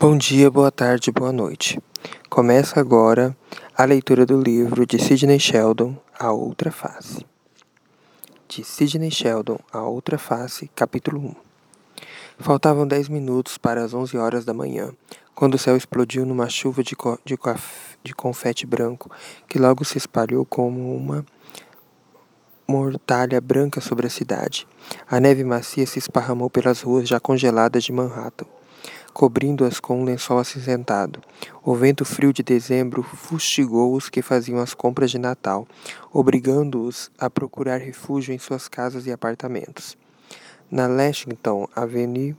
Bom dia, boa tarde, boa noite. Começa agora a leitura do livro de Sidney Sheldon, A Outra Face. De Sidney Sheldon, A Outra Face, capítulo 1. Faltavam dez minutos para as onze horas da manhã, quando o céu explodiu numa chuva de, co de, de confete branco, que logo se espalhou como uma mortalha branca sobre a cidade. A neve macia se esparramou pelas ruas já congeladas de Manhattan cobrindo-as com um lençol acinzentado. O vento frio de dezembro fustigou os que faziam as compras de Natal, obrigando-os a procurar refúgio em suas casas e apartamentos. Na Lexington Avenue,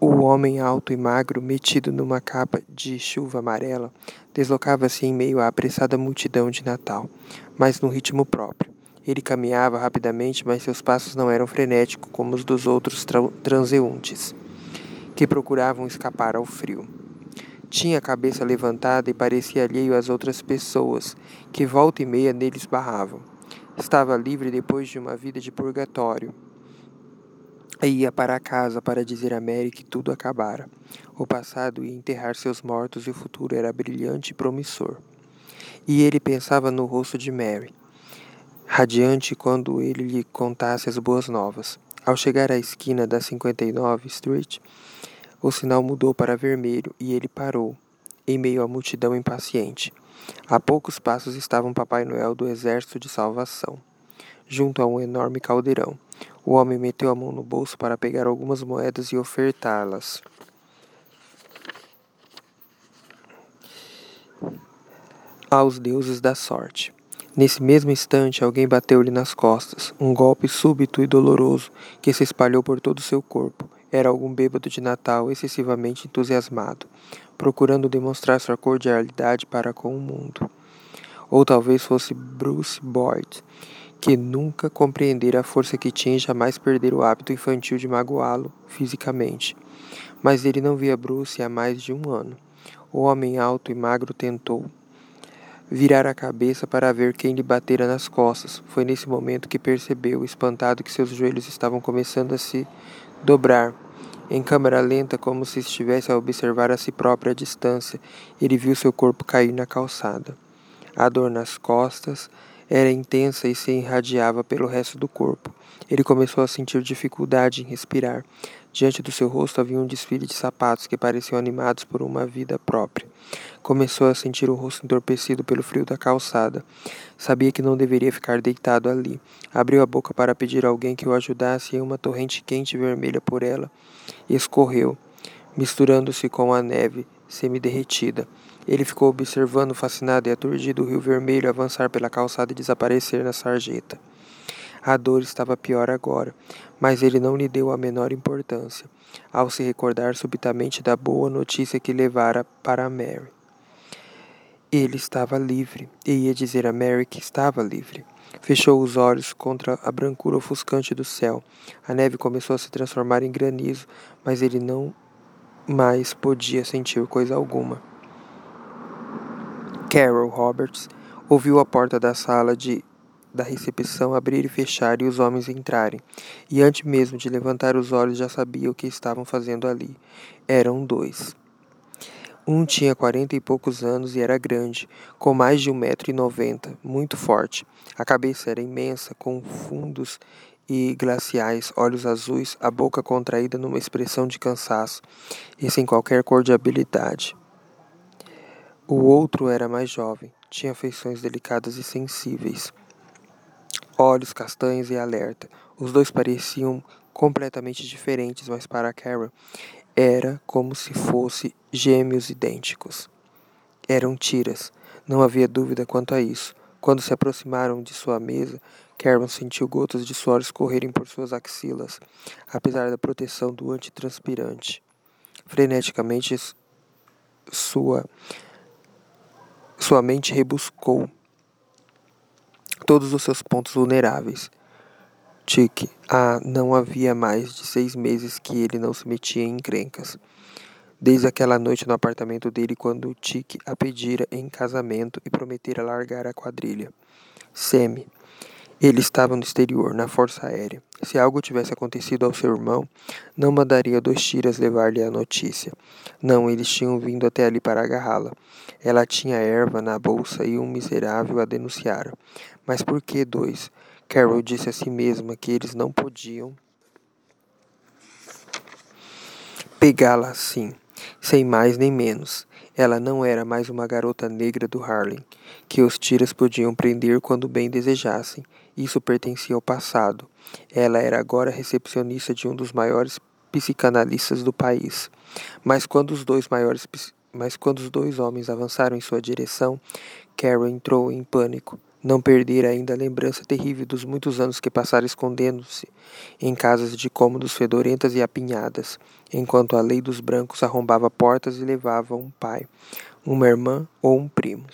o homem alto e magro, metido numa capa de chuva amarela, deslocava-se em meio à apressada multidão de Natal, mas no ritmo próprio. Ele caminhava rapidamente, mas seus passos não eram frenéticos como os dos outros transeuntes que procuravam escapar ao frio. Tinha a cabeça levantada e parecia alheio às outras pessoas, que volta e meia neles barravam. Estava livre depois de uma vida de purgatório. E ia para casa para dizer a Mary que tudo acabara. O passado ia enterrar seus mortos e o futuro era brilhante e promissor. E ele pensava no rosto de Mary, radiante quando ele lhe contasse as boas novas. Ao chegar à esquina da 59 Street, o sinal mudou para vermelho e ele parou, em meio à multidão impaciente. A poucos passos estava um Papai Noel do Exército de Salvação, junto a um enorme caldeirão. O homem meteu a mão no bolso para pegar algumas moedas e ofertá-las. Aos deuses da sorte. Nesse mesmo instante, alguém bateu-lhe nas costas, um golpe súbito e doloroso que se espalhou por todo o seu corpo. Era algum bêbado de Natal excessivamente entusiasmado, procurando demonstrar sua cordialidade para com o mundo. Ou talvez fosse Bruce Boyd, que nunca compreendera a força que tinha e jamais perdera o hábito infantil de magoá-lo fisicamente. Mas ele não via Bruce há mais de um ano. O homem alto e magro tentou virar a cabeça para ver quem lhe batera nas costas. Foi nesse momento que percebeu, espantado, que seus joelhos estavam começando a se dobrar em câmera lenta, como se estivesse a observar a si própria à distância, ele viu seu corpo cair na calçada. A dor nas costas era intensa e se irradiava pelo resto do corpo. Ele começou a sentir dificuldade em respirar. Diante do seu rosto havia um desfile de sapatos que pareciam animados por uma vida própria. Começou a sentir o rosto entorpecido pelo frio da calçada. Sabia que não deveria ficar deitado ali. Abriu a boca para pedir a alguém que o ajudasse e uma torrente quente e vermelha por ela escorreu, misturando-se com a neve semi-derretida. Ele ficou observando, fascinado e aturdido, o rio vermelho avançar pela calçada e desaparecer na sarjeta. A dor estava pior agora, mas ele não lhe deu a menor importância, ao se recordar subitamente da boa notícia que levara para Mary. Ele estava livre, e ia dizer a Mary que estava livre. Fechou os olhos contra a brancura ofuscante do céu. A neve começou a se transformar em granizo, mas ele não mais podia sentir coisa alguma. Carol Roberts ouviu a porta da sala de da recepção abrir e fechar e os homens entrarem, e antes mesmo de levantar os olhos já sabia o que estavam fazendo ali. Eram dois. Um tinha quarenta e poucos anos e era grande, com mais de um metro e noventa, muito forte. A cabeça era imensa, com fundos e glaciais, olhos azuis, a boca contraída numa expressão de cansaço e sem qualquer cordialidade. O outro era mais jovem, tinha feições delicadas e sensíveis, olhos castanhos e alerta. Os dois pareciam completamente diferentes, mas para Carol era como se fosse gêmeos idênticos. Eram tiras, não havia dúvida quanto a isso. Quando se aproximaram de sua mesa, Cameron sentiu gotas de suor escorrerem por suas axilas, apesar da proteção do antitranspirante. Freneticamente, sua, sua mente rebuscou todos os seus pontos vulneráveis. Tique, ah, não havia mais de seis meses que ele não se metia em encrencas. Desde aquela noite no apartamento dele, quando Tique a pedira em casamento e prometera largar a quadrilha. Semi. Ele estava no exterior, na Força Aérea. Se algo tivesse acontecido ao seu irmão, não mandaria dois tiras levar-lhe a notícia. Não, eles tinham vindo até ali para agarrá-la. Ela tinha erva na bolsa e um miserável a denunciara. Mas por que dois? Carol disse a si mesma que eles não podiam pegá-la assim, sem mais nem menos. Ela não era mais uma garota negra do Harlem, que os tiras podiam prender quando bem desejassem. Isso pertencia ao passado. Ela era agora recepcionista de um dos maiores psicanalistas do país. Mas quando os dois maiores mas quando os dois homens avançaram em sua direção, Carol entrou em pânico. Não perdera ainda a lembrança terrível dos muitos anos que passara escondendo-se em casas de cômodos fedorentas e apinhadas, enquanto a lei dos brancos arrombava portas e levava um pai, uma irmã ou um primo.